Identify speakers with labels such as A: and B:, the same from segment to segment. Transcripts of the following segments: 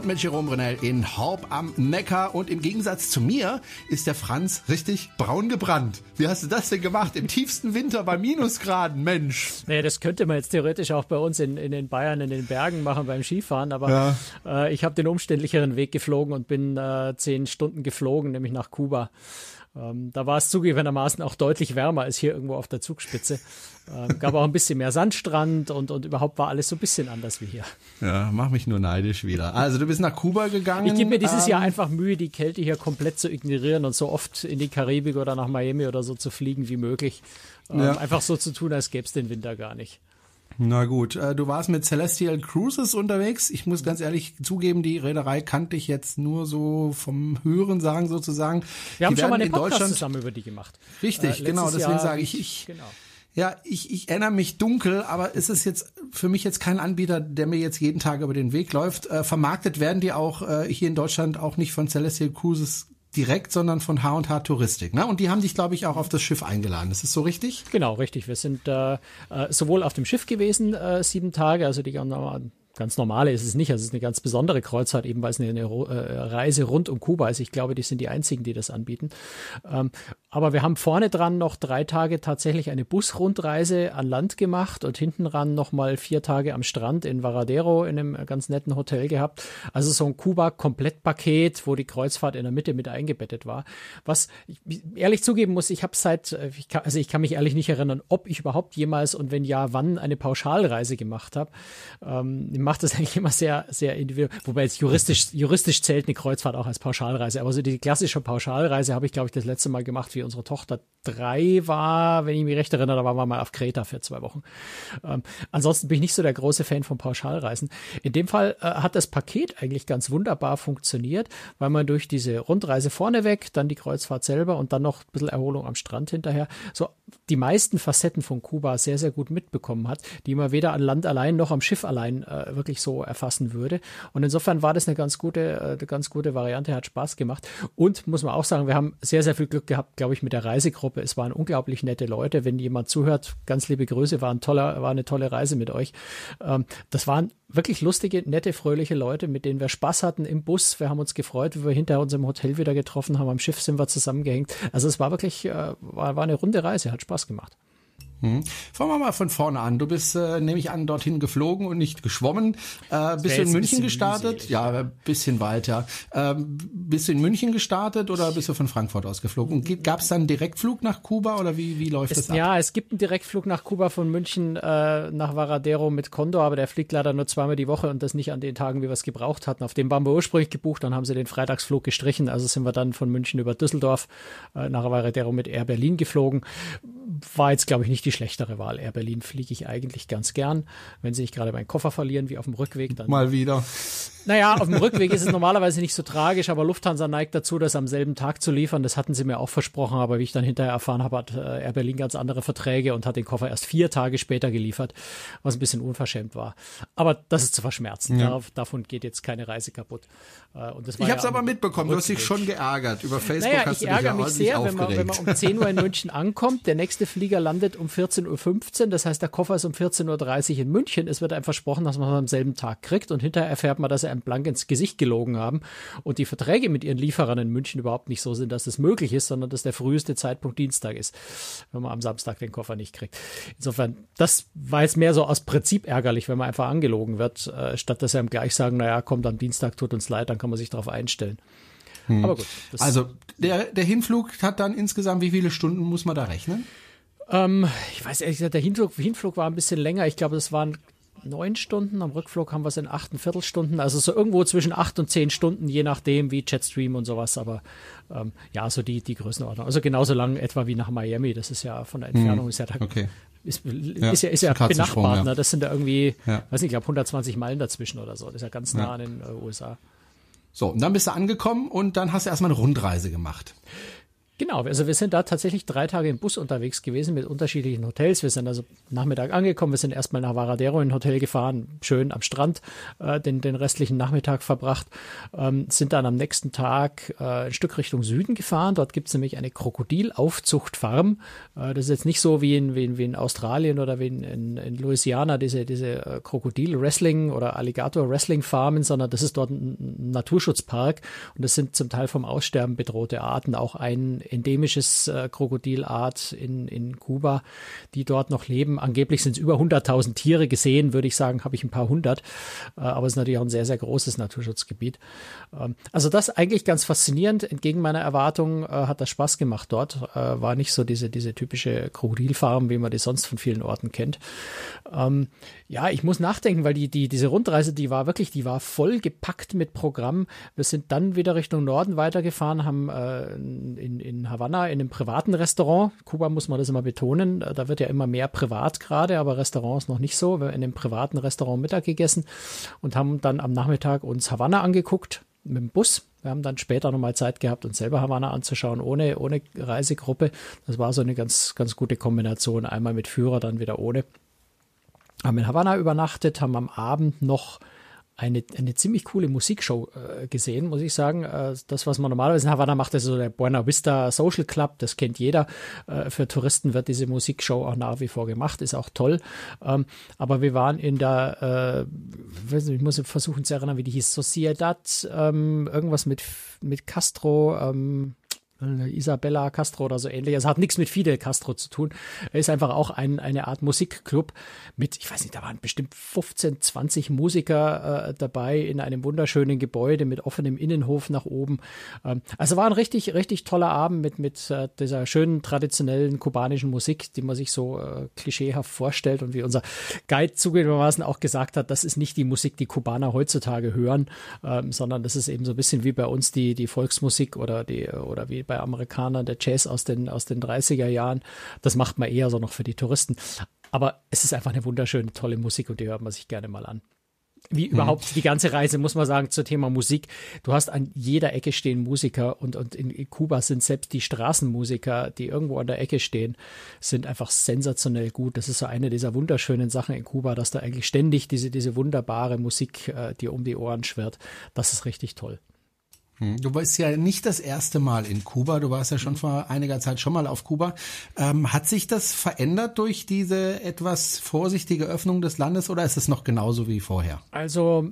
A: Und mit Jerome Brunel in Horb am Neckar. Und im Gegensatz zu mir ist der Franz richtig braun gebrannt. Wie hast du das denn gemacht? Im tiefsten Winter bei Minusgraden, Mensch.
B: Naja, das könnte man jetzt theoretisch auch bei uns in, in den Bayern, in den Bergen machen beim Skifahren. Aber ja. äh, ich habe den umständlicheren Weg geflogen und bin äh, zehn Stunden geflogen, nämlich nach Kuba. Ähm, da war es zugegebenermaßen auch deutlich wärmer als hier irgendwo auf der Zugspitze. Ähm, gab auch ein bisschen mehr Sandstrand und, und überhaupt war alles so ein bisschen anders wie hier.
A: Ja, mach mich nur neidisch wieder. Also du bist nach Kuba gegangen.
B: Ich gebe mir dieses ähm, Jahr einfach Mühe, die Kälte hier komplett zu ignorieren und so oft in die Karibik oder nach Miami oder so zu fliegen wie möglich. Ähm, ja. Einfach so zu tun, als gäbe es den Winter gar nicht.
A: Na gut, äh, du warst mit Celestial Cruises unterwegs. Ich muss ganz ehrlich zugeben, die Reederei kannte ich jetzt nur so vom Hören sagen sozusagen.
B: Wir haben schon mal eine Podcast zusammen über die gemacht.
A: Richtig, äh, genau, deswegen sage ich, ich genau. Ja, ich, ich erinnere mich dunkel, aber es ist jetzt für mich jetzt kein Anbieter, der mir jetzt jeden Tag über den Weg läuft. Äh, vermarktet werden die auch äh, hier in Deutschland auch nicht von Celestial Cruises direkt, sondern von H&H Touristik. Ne? Und die haben dich, glaube ich, auch auf das Schiff eingeladen. Ist das so richtig?
B: Genau, richtig. Wir sind äh, äh sowohl auf dem Schiff gewesen, äh, sieben Tage, also die ganz normale ist es nicht. Also es ist eine ganz besondere Kreuzfahrt, eben weil es eine, äh, Reise rund um Kuba ist. Ich glaube, die sind die einzigen, die das anbieten. Ähm, aber wir haben vorne dran noch drei Tage tatsächlich eine Busrundreise an Land gemacht und hinten dran noch mal vier Tage am Strand in Varadero in einem ganz netten Hotel gehabt. Also so ein Kuba-Komplettpaket, wo die Kreuzfahrt in der Mitte mit eingebettet war. Was ich ehrlich zugeben muss, ich habe seit, äh, ich kann, also ich kann mich ehrlich nicht erinnern, ob ich überhaupt jemals und wenn ja, wann eine Pauschalreise gemacht habe. Ähm, macht das eigentlich immer sehr, sehr individuell. Wobei jetzt juristisch, juristisch zählt eine Kreuzfahrt auch als Pauschalreise. Aber so die klassische Pauschalreise habe ich, glaube ich, das letzte Mal gemacht, wie unsere Tochter drei war, wenn ich mich recht erinnere, da waren wir mal auf Kreta für zwei Wochen. Ähm, ansonsten bin ich nicht so der große Fan von Pauschalreisen. In dem Fall äh, hat das Paket eigentlich ganz wunderbar funktioniert, weil man durch diese Rundreise vorneweg, dann die Kreuzfahrt selber und dann noch ein bisschen Erholung am Strand hinterher, so die meisten Facetten von Kuba sehr, sehr gut mitbekommen hat, die man weder an Land allein noch am Schiff allein äh, wirklich so erfassen würde. Und insofern war das eine ganz gute, äh, eine ganz gute Variante, hat Spaß gemacht. Und muss man auch sagen, wir haben sehr, sehr viel Glück gehabt, glaube ich, mit der Reisegruppe. Es waren unglaublich nette Leute. Wenn jemand zuhört, ganz liebe Grüße, war, ein toller, war eine tolle Reise mit euch. Ähm, das waren wirklich lustige, nette, fröhliche Leute, mit denen wir Spaß hatten im Bus. Wir haben uns gefreut, wie wir hinter unserem Hotel wieder getroffen haben. Am Schiff sind wir zusammengehängt. Also es war wirklich, äh, war, war eine runde Reise, hat Spaß gemacht.
A: Hm. Fangen wir mal von vorne an. Du bist, äh, nehme ich an, dorthin geflogen und nicht geschwommen. Äh, bist du in München gestartet? Mühselig, ja, ein bisschen weiter. Ähm, bist du in München gestartet oder bist du von Frankfurt aus geflogen? Gab es dann einen Direktflug nach Kuba oder wie, wie läuft es, das ab?
B: Ja, es gibt einen Direktflug nach Kuba von München äh, nach Varadero mit Condor, aber der fliegt leider nur zweimal die Woche und das nicht an den Tagen, wie wir es gebraucht hatten. Auf dem waren wir ursprünglich gebucht, dann haben sie den Freitagsflug gestrichen. Also sind wir dann von München über Düsseldorf äh, nach Varadero mit Air Berlin geflogen. War jetzt, glaube ich, nicht die schlechtere Wahl. Air Berlin fliege ich eigentlich ganz gern. Wenn sie nicht gerade meinen Koffer verlieren, wie auf dem Rückweg, dann.
A: Mal wieder.
B: Naja, auf dem Rückweg ist es normalerweise nicht so tragisch, aber Lufthansa neigt dazu, das am selben Tag zu liefern. Das hatten sie mir auch versprochen, aber wie ich dann hinterher erfahren habe, hat äh, Air Berlin ganz andere Verträge und hat den Koffer erst vier Tage später geliefert, was ein bisschen unverschämt war. Aber das ist zu verschmerzen. Ja. davon geht jetzt keine Reise kaputt.
A: Äh, und das war ich habe es ja aber mitbekommen, du hast dich schon geärgert. Über Facebook
B: naja,
A: hast
B: ich
A: du dich
B: ärgere mich sehr, wenn man, wenn man um 10 Uhr in München ankommt, der nächste Flieger landet um 14.15 Uhr, das heißt, der Koffer ist um 14.30 Uhr in München. Es wird einem versprochen, dass man es am selben Tag kriegt und hinterher erfährt man, dass er einem blank ins Gesicht gelogen haben und die Verträge mit ihren Lieferern in München überhaupt nicht so sind, dass es möglich ist, sondern dass der früheste Zeitpunkt Dienstag ist, wenn man am Samstag den Koffer nicht kriegt. Insofern, das war jetzt mehr so aus Prinzip ärgerlich, wenn man einfach angelogen wird, äh, statt dass sie einem gleich sagen, naja, kommt am Dienstag, tut uns leid, dann kann man sich darauf einstellen.
A: Hm. Aber gut. Also der, der Hinflug hat dann insgesamt, wie viele Stunden muss man da rechnen?
B: Ähm, ich weiß ehrlich gesagt, der Hinflug, Hinflug war ein bisschen länger. Ich glaube, das waren neun Stunden. Am Rückflug haben wir es in acht Viertelstunden. Also so irgendwo zwischen acht und zehn Stunden, je nachdem, wie Jetstream und sowas. Aber ähm, ja, so die, die Größenordnung. Also genauso lang etwa wie nach Miami. Das ist ja von der Entfernung hm, ist ja da,
A: okay.
B: ist, ja, ist ja, ist ja benachbart. Ja. Ne? Das sind da irgendwie, ja. weiß nicht, ich glaube 120 Meilen dazwischen oder so. Das ist ja ganz nah an den äh, USA.
A: So, und dann bist du angekommen und dann hast du erstmal eine Rundreise gemacht.
B: Genau, also wir sind da tatsächlich drei Tage im Bus unterwegs gewesen mit unterschiedlichen Hotels. Wir sind also Nachmittag angekommen, wir sind erstmal nach Varadero in ein Hotel gefahren, schön am Strand äh, den, den restlichen Nachmittag verbracht, ähm, sind dann am nächsten Tag äh, ein Stück Richtung Süden gefahren. Dort gibt es nämlich eine Krokodilaufzuchtfarm. Äh, das ist jetzt nicht so wie in, wie in, wie in Australien oder wie in, in, in Louisiana, diese, diese äh, Krokodil-Wrestling oder Alligator-Wrestling-Farmen, sondern das ist dort ein Naturschutzpark und das sind zum Teil vom Aussterben bedrohte Arten, auch ein endemisches äh, Krokodilart in, in Kuba, die dort noch leben. Angeblich sind es über 100.000 Tiere gesehen, würde ich sagen, habe ich ein paar hundert. Äh, aber es ist natürlich auch ein sehr, sehr großes Naturschutzgebiet. Ähm, also das eigentlich ganz faszinierend. Entgegen meiner Erwartung äh, hat das Spaß gemacht dort. Äh, war nicht so diese, diese typische Krokodilfarm, wie man die sonst von vielen Orten kennt. Ähm, ja, ich muss nachdenken, weil die, die, diese Rundreise, die war wirklich, die war voll gepackt mit Programm. Wir sind dann wieder Richtung Norden weitergefahren, haben äh, in, in Havanna in einem privaten Restaurant, Kuba muss man das immer betonen, äh, da wird ja immer mehr privat gerade, aber Restaurants noch nicht so. Wir haben in einem privaten Restaurant Mittag gegessen und haben dann am Nachmittag uns Havanna angeguckt mit dem Bus. Wir haben dann später nochmal Zeit gehabt, uns selber Havanna anzuschauen, ohne, ohne Reisegruppe. Das war so eine ganz, ganz gute Kombination. Einmal mit Führer, dann wieder ohne. Haben in Havanna übernachtet, haben am Abend noch eine, eine ziemlich coole Musikshow äh, gesehen, muss ich sagen. Äh, das, was man normalerweise in Havanna macht, ist so der Buena Vista Social Club, das kennt jeder. Äh, für Touristen wird diese Musikshow auch nach wie vor gemacht, ist auch toll. Ähm, aber wir waren in der, äh, ich muss versuchen zu erinnern, wie die hieß, Sociedad, ähm, irgendwas mit, mit Castro, ähm, Isabella Castro oder so ähnlich. Es hat nichts mit Fidel Castro zu tun. Er ist einfach auch ein, eine Art Musikclub mit, ich weiß nicht, da waren bestimmt 15, 20 Musiker äh, dabei in einem wunderschönen Gebäude mit offenem Innenhof nach oben. Ähm, also war ein richtig, richtig toller Abend mit, mit äh, dieser schönen traditionellen kubanischen Musik, die man sich so äh, klischeehaft vorstellt und wie unser Guide zugegebenermaßen auch gesagt hat, das ist nicht die Musik, die Kubaner heutzutage hören, ähm, sondern das ist eben so ein bisschen wie bei uns die, die Volksmusik oder die, oder wie bei Amerikanern, der Jazz aus den, aus den 30er Jahren. Das macht man eher so noch für die Touristen. Aber es ist einfach eine wunderschöne, tolle Musik und die hört man sich gerne mal an wie mhm. überhaupt die ganze Reise, muss man sagen, zum Thema Musik. Du hast an jeder Ecke stehen Musiker und, und in Kuba sind selbst die Straßenmusiker, die irgendwo an der Ecke stehen, sind einfach sensationell gut. Das ist so eine dieser wunderschönen Sachen in Kuba, dass da eigentlich ständig diese, diese wunderbare Musik äh, dir um die Ohren schwirrt. Das ist richtig toll.
A: Hm, du bist ja nicht das erste Mal in Kuba, du warst ja schon vor einiger Zeit schon mal auf Kuba. Ähm, hat sich das verändert durch diese etwas vorsichtige Öffnung des Landes oder ist es noch genauso wie vorher?
B: Also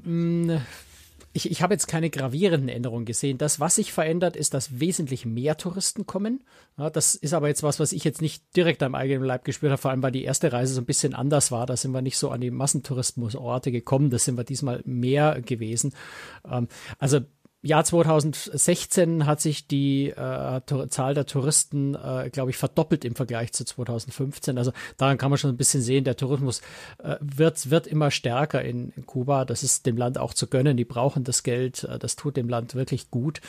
B: ich, ich habe jetzt keine gravierenden Änderungen gesehen. Das, was sich verändert, ist, dass wesentlich mehr Touristen kommen. Ja, das ist aber jetzt was, was ich jetzt nicht direkt am eigenen Leib gespürt habe, vor allem weil die erste Reise so ein bisschen anders war. Da sind wir nicht so an die Massentourismusorte gekommen. Das sind wir diesmal mehr gewesen. Ähm, also Jahr 2016 hat sich die äh, Zahl der Touristen, äh, glaube ich, verdoppelt im Vergleich zu 2015. Also daran kann man schon ein bisschen sehen, der Tourismus äh, wird, wird immer stärker in, in, Kuba. Das ist dem Land auch zu gönnen. Die brauchen das Geld. Äh, das tut dem Land wirklich gut.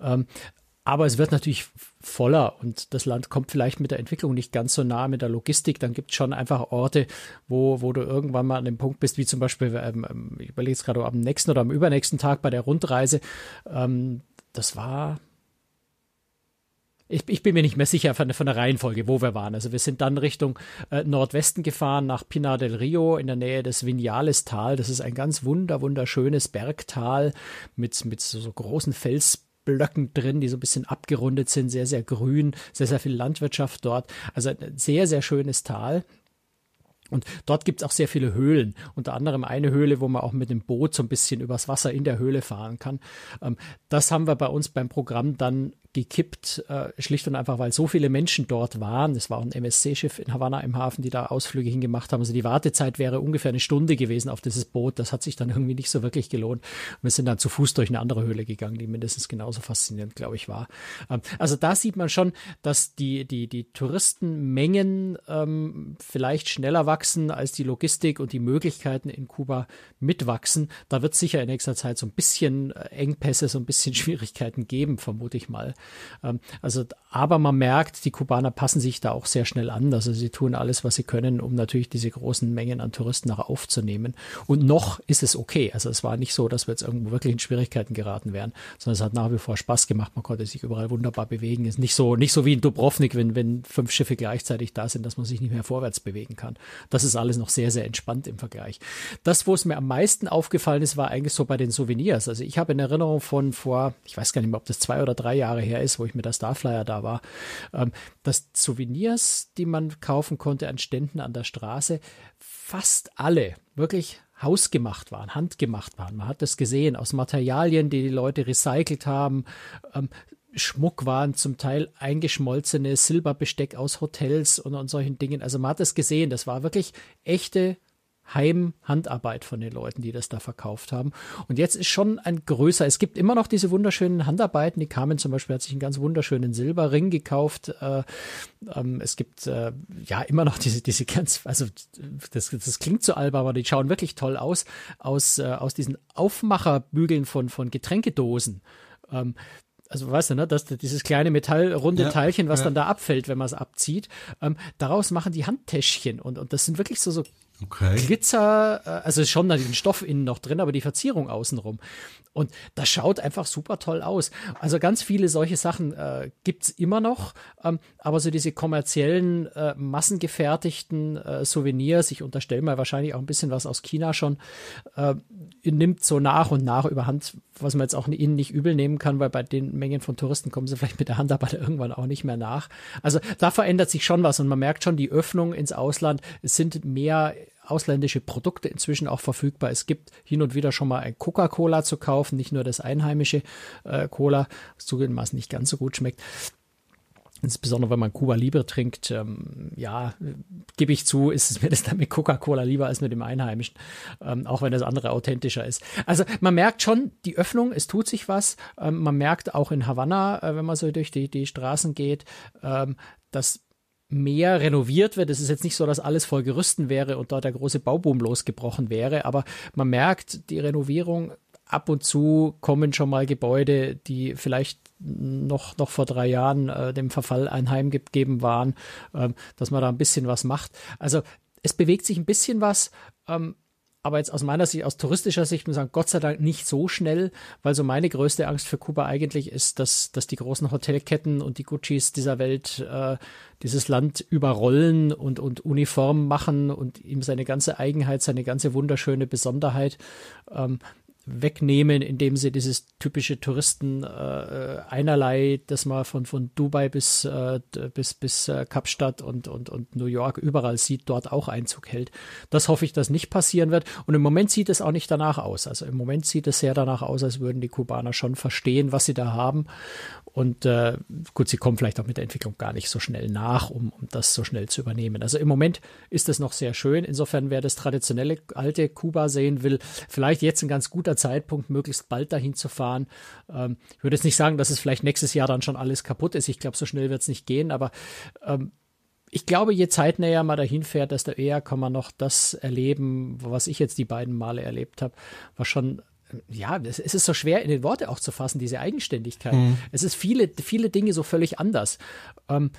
B: Ähm, aber es wird natürlich voller und das Land kommt vielleicht mit der Entwicklung nicht ganz so nah mit der Logistik. Dann gibt es schon einfach Orte, wo, wo du irgendwann mal an dem Punkt bist, wie zum Beispiel, ähm, ähm ich überlege jetzt gerade am nächsten oder am übernächsten Tag bei der Rundreise. Ähm, das war ich, ich, bin mir nicht mehr sicher von, von, der Reihenfolge, wo wir waren. Also wir sind dann Richtung äh, Nordwesten gefahren, nach Pinar del Rio in der Nähe des Vinales-Tal. Das ist ein ganz wunder, wunderschönes Bergtal mit, mit so, so großen Fels. Blöcken drin, die so ein bisschen abgerundet sind, sehr, sehr grün, sehr, sehr viel Landwirtschaft dort. Also ein sehr, sehr schönes Tal. Und dort gibt es auch sehr viele Höhlen, unter anderem eine Höhle, wo man auch mit dem Boot so ein bisschen übers Wasser in der Höhle fahren kann. Ähm, das haben wir bei uns beim Programm dann gekippt, äh, schlicht und einfach, weil so viele Menschen dort waren. Es war auch ein MSC-Schiff in Havanna im Hafen, die da Ausflüge hingemacht haben. Also die Wartezeit wäre ungefähr eine Stunde gewesen auf dieses Boot. Das hat sich dann irgendwie nicht so wirklich gelohnt. Wir sind dann zu Fuß durch eine andere Höhle gegangen, die mindestens genauso faszinierend, glaube ich, war. Ähm, also da sieht man schon, dass die, die, die Touristenmengen ähm, vielleicht schneller wachsen, als die Logistik und die Möglichkeiten in Kuba mitwachsen. Da wird sicher in nächster Zeit so ein bisschen äh, Engpässe, so ein bisschen Schwierigkeiten geben, vermute ich mal. Ähm, also, aber man merkt, die Kubaner passen sich da auch sehr schnell an. Also sie tun alles, was sie können, um natürlich diese großen Mengen an Touristen nachher aufzunehmen. Und noch ist es okay. Also es war nicht so, dass wir jetzt irgendwo wirklich in Schwierigkeiten geraten wären, sondern es hat nach wie vor Spaß gemacht. Man konnte sich überall wunderbar bewegen. Ist nicht so, nicht so wie in Dubrovnik, wenn, wenn fünf Schiffe gleichzeitig da sind, dass man sich nicht mehr vorwärts bewegen kann. Das ist alles noch sehr, sehr entspannt im Vergleich. Das, wo es mir am meisten aufgefallen ist, war eigentlich so bei den Souvenirs. Also ich habe in Erinnerung von vor, ich weiß gar nicht mehr, ob das zwei oder drei Jahre her ist, wo ich mit der Starflyer da war, ähm, dass Souvenirs, die man kaufen konnte an Ständen an der Straße, fast alle wirklich hausgemacht waren, handgemacht waren. Man hat das gesehen aus Materialien, die die Leute recycelt haben. Ähm, Schmuck waren zum Teil eingeschmolzene Silberbesteck aus Hotels und, und solchen Dingen. Also man hat das gesehen. Das war wirklich echte Heimhandarbeit von den Leuten, die das da verkauft haben. Und jetzt ist schon ein größer, es gibt immer noch diese wunderschönen Handarbeiten. Die kamen zum Beispiel, hat sich einen ganz wunderschönen Silberring gekauft. Äh, ähm, es gibt äh, ja immer noch diese, diese ganz, also das, das klingt so albern, aber die schauen wirklich toll aus, aus, äh, aus diesen Aufmacherbügeln von, von Getränkedosen. Ähm, also weißt du, ne, dass dieses kleine metallrunde ja, Teilchen, was ja. dann da abfällt, wenn man es abzieht, ähm, daraus machen die Handtäschchen und, und das sind wirklich so, so Okay. Glitzer, äh, also schon da den Stoff innen noch drin, aber die Verzierung außenrum. Und das schaut einfach super toll aus. Also ganz viele solche Sachen äh, gibt es immer noch, ähm, aber so diese kommerziellen, äh, massengefertigten äh, Souvenirs, ich unterstelle mal wahrscheinlich auch ein bisschen was aus China schon, äh, nimmt so nach und nach überhand, was man jetzt auch ihnen nicht übel nehmen kann, weil bei den Mengen von Touristen kommen sie vielleicht mit der Handarbeit irgendwann auch nicht mehr nach. Also da verändert sich schon was und man merkt schon die Öffnung ins Ausland. Es sind mehr ausländische Produkte inzwischen auch verfügbar. Es gibt hin und wieder schon mal ein Coca-Cola zu kaufen, nicht nur das einheimische äh, Cola, was zugegebenermaßen nicht ganz so gut schmeckt. Insbesondere wenn man Cuba Libre trinkt, ähm, ja, gebe ich zu, ist es mir das dann mit Coca-Cola lieber als mit dem Einheimischen, ähm, auch wenn das andere authentischer ist. Also man merkt schon die Öffnung, es tut sich was. Ähm, man merkt auch in Havanna, äh, wenn man so durch die, die Straßen geht, ähm, dass mehr renoviert wird. Es ist jetzt nicht so, dass alles voll Gerüsten wäre und dort der große Bauboom losgebrochen wäre, aber man merkt, die Renovierung ab und zu kommen schon mal Gebäude, die vielleicht noch, noch vor drei Jahren äh, dem Verfall einheimgegeben waren, ähm, dass man da ein bisschen was macht. Also es bewegt sich ein bisschen was. Ähm, aber jetzt aus meiner Sicht, aus touristischer Sicht, muss ich sagen, Gott sei Dank nicht so schnell, weil so meine größte Angst für Kuba eigentlich ist, dass, dass die großen Hotelketten und die Guccis dieser Welt äh, dieses Land überrollen und, und uniform machen und ihm seine ganze Eigenheit, seine ganze wunderschöne Besonderheit ähm, wegnehmen, indem sie dieses typische Touristen äh, einerlei, das man von, von Dubai bis, äh, bis, bis äh, Kapstadt und, und, und New York überall sieht, dort auch Einzug hält. Das hoffe ich, dass nicht passieren wird. Und im Moment sieht es auch nicht danach aus. Also im Moment sieht es sehr danach aus, als würden die Kubaner schon verstehen, was sie da haben und äh, gut, sie kommen vielleicht auch mit der Entwicklung gar nicht so schnell nach, um, um das so schnell zu übernehmen. Also im Moment ist es noch sehr schön. Insofern, wer das traditionelle alte Kuba sehen will, vielleicht jetzt ein ganz guter Zeitpunkt, möglichst bald dahin zu fahren. Ähm, ich würde jetzt nicht sagen, dass es vielleicht nächstes Jahr dann schon alles kaputt ist. Ich glaube, so schnell wird es nicht gehen, aber ähm, ich glaube, je zeitnäher man dahin fährt, desto eher kann man noch das erleben, was ich jetzt die beiden Male erlebt habe, was schon ja, es ist so schwer in den Worte auch zu fassen, diese Eigenständigkeit. Mhm. Es ist viele, viele Dinge so völlig anders. Ähm,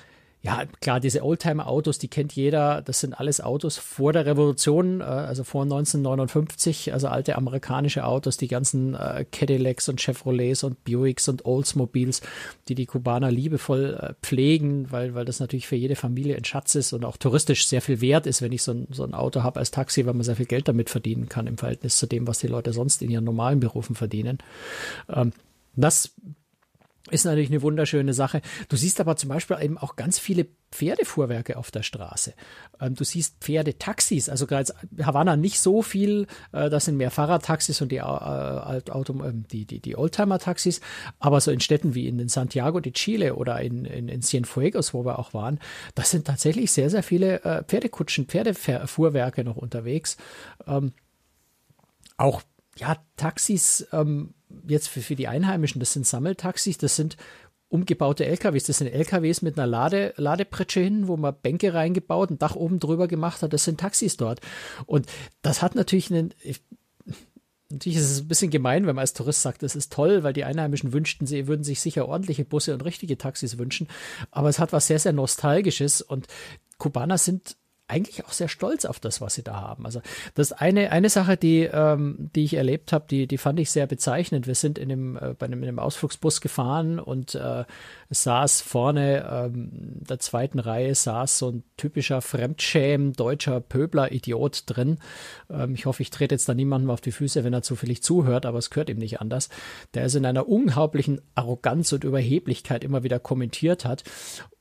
B: ja, klar, diese Oldtimer-Autos, die kennt jeder. Das sind alles Autos vor der Revolution, äh, also vor 1959, also alte amerikanische Autos, die ganzen äh, Cadillacs und Chevrolets und Buicks und Oldsmobiles, die die Kubaner liebevoll äh, pflegen, weil, weil das natürlich für jede Familie ein Schatz ist und auch touristisch sehr viel wert ist, wenn ich so ein, so ein Auto habe als Taxi, weil man sehr viel Geld damit verdienen kann im Verhältnis zu dem, was die Leute sonst in ihren normalen Berufen verdienen. Ähm, das ist natürlich eine wunderschöne Sache. Du siehst aber zum Beispiel eben auch ganz viele Pferdefuhrwerke auf der Straße. Ähm, du siehst Pferdetaxis, also gerade Havanna nicht so viel, äh, das sind mehr Fahrradtaxis und die, äh, Auto, äh, die, die, die Oldtimer-Taxis, aber so in Städten wie in Santiago de Chile oder in, in, in Cienfuegos, wo wir auch waren, das sind tatsächlich sehr, sehr viele äh, Pferdekutschen, Pferdefuhrwerke noch unterwegs. Ähm, auch ja, Taxis, ähm, jetzt für, für die Einheimischen, das sind Sammeltaxis, das sind umgebaute LKWs. Das sind LKWs mit einer Lade, Ladepritsche hin, wo man Bänke reingebaut, ein Dach oben drüber gemacht hat. Das sind Taxis dort. Und das hat natürlich einen, natürlich ist es ein bisschen gemein, wenn man als Tourist sagt, das ist toll, weil die Einheimischen wünschten, sie würden sich sicher ordentliche Busse und richtige Taxis wünschen. Aber es hat was sehr, sehr Nostalgisches und Kubaner sind eigentlich auch sehr stolz auf das, was sie da haben. Also das eine, eine Sache, die, ähm, die ich erlebt habe, die, die fand ich sehr bezeichnend. Wir sind in dem, äh, bei einem, in einem Ausflugsbus gefahren und äh, saß vorne ähm, der zweiten Reihe saß so ein typischer Fremdschäm, deutscher Pöbler-Idiot drin. Ähm, ich hoffe, ich trete jetzt da niemandem auf die Füße, wenn er zufällig zuhört, aber es gehört ihm nicht anders. Der ist in einer unglaublichen Arroganz und Überheblichkeit immer wieder kommentiert hat.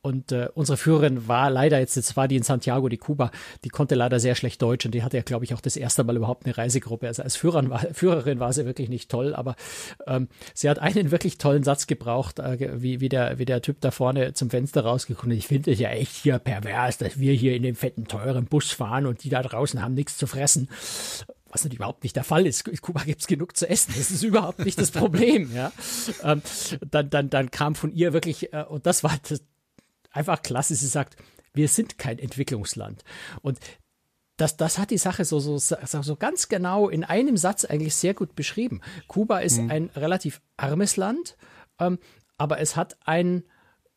B: Und äh, unsere Führerin war leider jetzt, jetzt war die in Santiago, die Kuba, die konnte leider sehr schlecht Deutsch und die hatte ja, glaube ich, auch das erste Mal überhaupt eine Reisegruppe. Also als Führerin war, Führerin war sie wirklich nicht toll, aber ähm, sie hat einen wirklich tollen Satz gebraucht, äh, wie, wie, der, wie der Typ da vorne zum Fenster rausgekommen ist. Ich finde es ja echt hier pervers, dass wir hier in dem fetten, teuren Bus fahren und die da draußen haben nichts zu fressen was natürlich überhaupt nicht der Fall ist. In Kuba gibt's genug zu essen. Das ist überhaupt nicht das Problem. Ja, ähm, dann, dann, dann kam von ihr wirklich äh, und das war das, einfach klasse. Sie sagt, wir sind kein Entwicklungsland. Und das, das hat die Sache so, so, so ganz genau in einem Satz eigentlich sehr gut beschrieben. Kuba ist mhm. ein relativ armes Land, ähm, aber es hat ein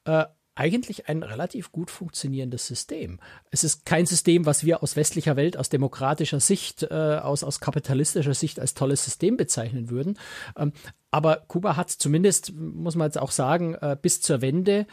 B: äh, eigentlich ein relativ gut funktionierendes System. Es ist kein System, was wir aus westlicher Welt, aus demokratischer Sicht, äh, aus, aus kapitalistischer Sicht als tolles System bezeichnen würden. Ähm, aber Kuba hat zumindest, muss man jetzt auch sagen, äh, bis zur Wende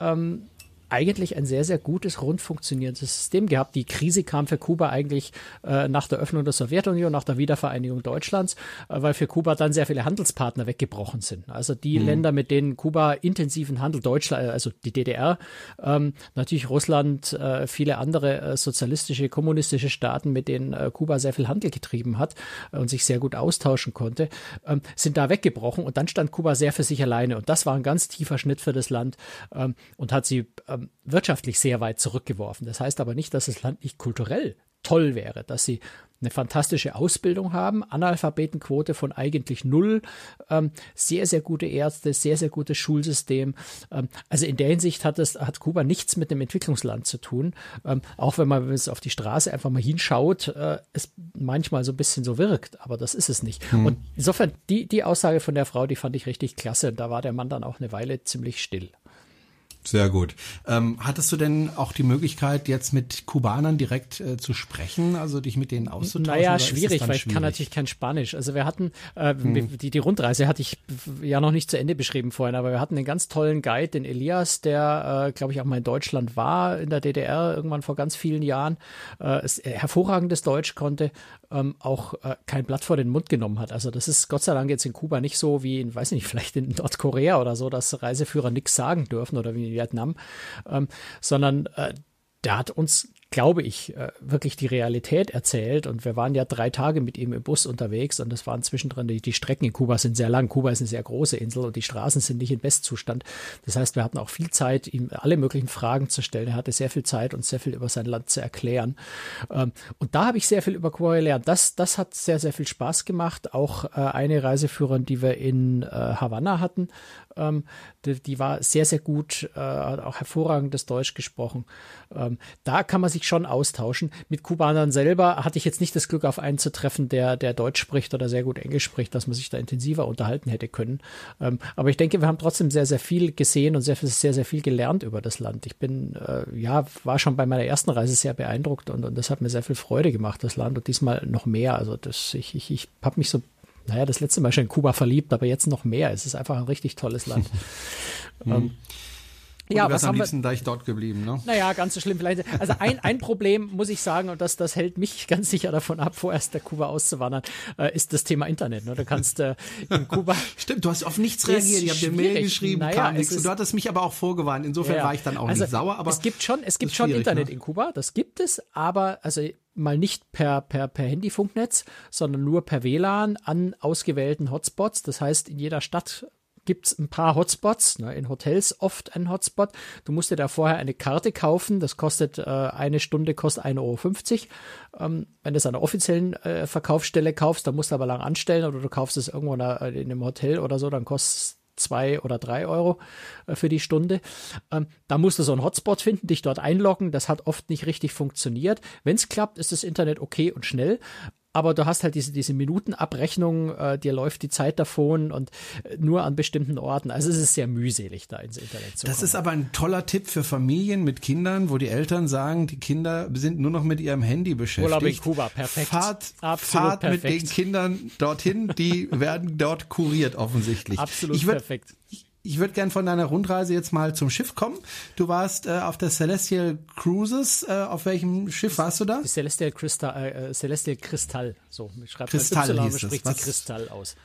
B: ähm, eigentlich ein sehr, sehr gutes, rund funktionierendes System gehabt. Die Krise kam für Kuba eigentlich äh, nach der Öffnung der Sowjetunion, nach der Wiedervereinigung Deutschlands, äh, weil für Kuba dann sehr viele Handelspartner weggebrochen sind. Also die mhm. Länder, mit denen Kuba intensiven Handel, Deutschland, also die DDR, ähm, natürlich Russland, äh, viele andere äh, sozialistische, kommunistische Staaten, mit denen äh, Kuba sehr viel Handel getrieben hat äh, und sich sehr gut austauschen konnte, ähm, sind da weggebrochen und dann stand Kuba sehr für sich alleine. Und das war ein ganz tiefer Schnitt für das Land ähm, und hat sie ähm, wirtschaftlich sehr weit zurückgeworfen. Das heißt aber nicht, dass das Land nicht kulturell toll wäre, dass sie eine fantastische Ausbildung haben, Analphabetenquote von eigentlich null, ähm, sehr, sehr gute Ärzte, sehr, sehr gutes Schulsystem. Ähm, also in der Hinsicht hat, es, hat Kuba nichts mit einem Entwicklungsland zu tun, ähm, auch wenn man es auf die Straße einfach mal hinschaut, äh, es manchmal so ein bisschen so wirkt, aber das ist es nicht. Hm. Und insofern, die, die Aussage von der Frau, die fand ich richtig klasse und da war der Mann dann auch eine Weile ziemlich still.
A: Sehr gut. Ähm, hattest du denn auch die Möglichkeit, jetzt mit Kubanern direkt äh, zu sprechen, also dich mit denen auszutauschen?
B: Naja, schwierig, weil ich kann natürlich kein Spanisch. Also wir hatten, äh, hm. die, die Rundreise hatte ich ja noch nicht zu Ende beschrieben vorhin, aber wir hatten einen ganz tollen Guide, den Elias, der, äh, glaube ich, auch mal in Deutschland war, in der DDR, irgendwann vor ganz vielen Jahren, äh, es, äh, hervorragendes Deutsch konnte, ähm, auch äh, kein Blatt vor den Mund genommen hat. Also das ist Gott sei Dank jetzt in Kuba nicht so wie in, weiß nicht, vielleicht in Nordkorea oder so, dass Reiseführer nichts sagen dürfen oder wie Vietnam, ähm, sondern äh, der hat uns glaube ich, äh, wirklich die Realität erzählt. Und wir waren ja drei Tage mit ihm im Bus unterwegs und das waren zwischendrin, die, die Strecken in Kuba sind sehr lang. Kuba ist eine sehr große Insel und die Straßen sind nicht in Bestzustand. Das heißt, wir hatten auch viel Zeit, ihm alle möglichen Fragen zu stellen. Er hatte sehr viel Zeit und sehr viel über sein Land zu erklären. Ähm, und da habe ich sehr viel über Kuba gelernt. Das, das hat sehr, sehr viel Spaß gemacht. Auch äh, eine Reiseführerin, die wir in äh, Havanna hatten, ähm, die, die, war sehr, sehr gut, hat auch hervorragendes Deutsch gesprochen. Ähm, da kann man sich schon austauschen. Mit Kubanern selber hatte ich jetzt nicht das Glück, auf einen zu treffen, der, der Deutsch spricht oder sehr gut Englisch spricht, dass man sich da intensiver unterhalten hätte können. Ähm, aber ich denke, wir haben trotzdem sehr, sehr viel gesehen und sehr, sehr, sehr viel gelernt über das Land. Ich bin, äh, ja, war schon bei meiner ersten Reise sehr beeindruckt und, und das hat mir sehr viel Freude gemacht, das Land und diesmal noch mehr. Also das, ich, ich, ich habe mich so naja, das letzte Mal schon in Kuba verliebt, aber jetzt noch mehr. Es ist einfach ein richtig tolles Land.
A: ähm, und ja, du wärst am liebsten gleich dort geblieben, ne?
B: Naja, ganz so schlimm vielleicht. Also ein, ein Problem, muss ich sagen, und das, das hält mich ganz sicher davon ab, vorerst der Kuba auszuwandern, äh, ist das Thema Internet. Ne? Du kannst äh, in Kuba.
A: Stimmt, du hast auf nichts reagiert. Ich habe dir Mail geschrieben, naja, kam nichts. du hattest mich aber auch vorgewarnt. Insofern ja, war ich dann auch also, nicht sauer. Aber
B: es gibt schon, es gibt schon Internet ne? in Kuba, das gibt es, aber also mal nicht per, per, per Handyfunknetz, sondern nur per WLAN an ausgewählten Hotspots. Das heißt, in jeder Stadt gibt es ein paar Hotspots, ne, in Hotels oft ein Hotspot. Du musst dir da vorher eine Karte kaufen, das kostet äh, eine Stunde, kostet 1,50 Euro. Ähm, wenn du es an einer offiziellen äh, Verkaufsstelle kaufst, dann musst du aber lang anstellen oder du kaufst es irgendwo in, in einem Hotel oder so, dann kostet es zwei oder drei Euro äh, für die Stunde. Ähm, da musst du so einen Hotspot finden, dich dort einloggen. Das hat oft nicht richtig funktioniert. Wenn es klappt, ist das Internet okay und schnell. Aber du hast halt diese, diese Minutenabrechnung, äh, dir läuft die Zeit davon und äh, nur an bestimmten Orten. Also es ist sehr mühselig, da ins Internet zu
A: Das
B: kommen.
A: ist aber ein toller Tipp für Familien mit Kindern, wo die Eltern sagen, die Kinder sind nur noch mit ihrem Handy beschäftigt.
B: Urlaub in Kuba, perfekt.
A: Fahrt,
B: Absolut
A: fahrt
B: perfekt.
A: mit den Kindern dorthin, die werden dort kuriert offensichtlich.
B: Absolut
A: ich würd,
B: perfekt.
A: Ich, ich würde gern von deiner Rundreise jetzt mal zum Schiff kommen. Du warst äh, auf der Celestial Cruises. Äh, auf welchem Schiff warst du da?
B: Die Celestial Crystal, äh, Celestial Kristall. So, schreibt
A: Kristall hieß es.
B: spricht
A: Was-
B: sie Kristall aus.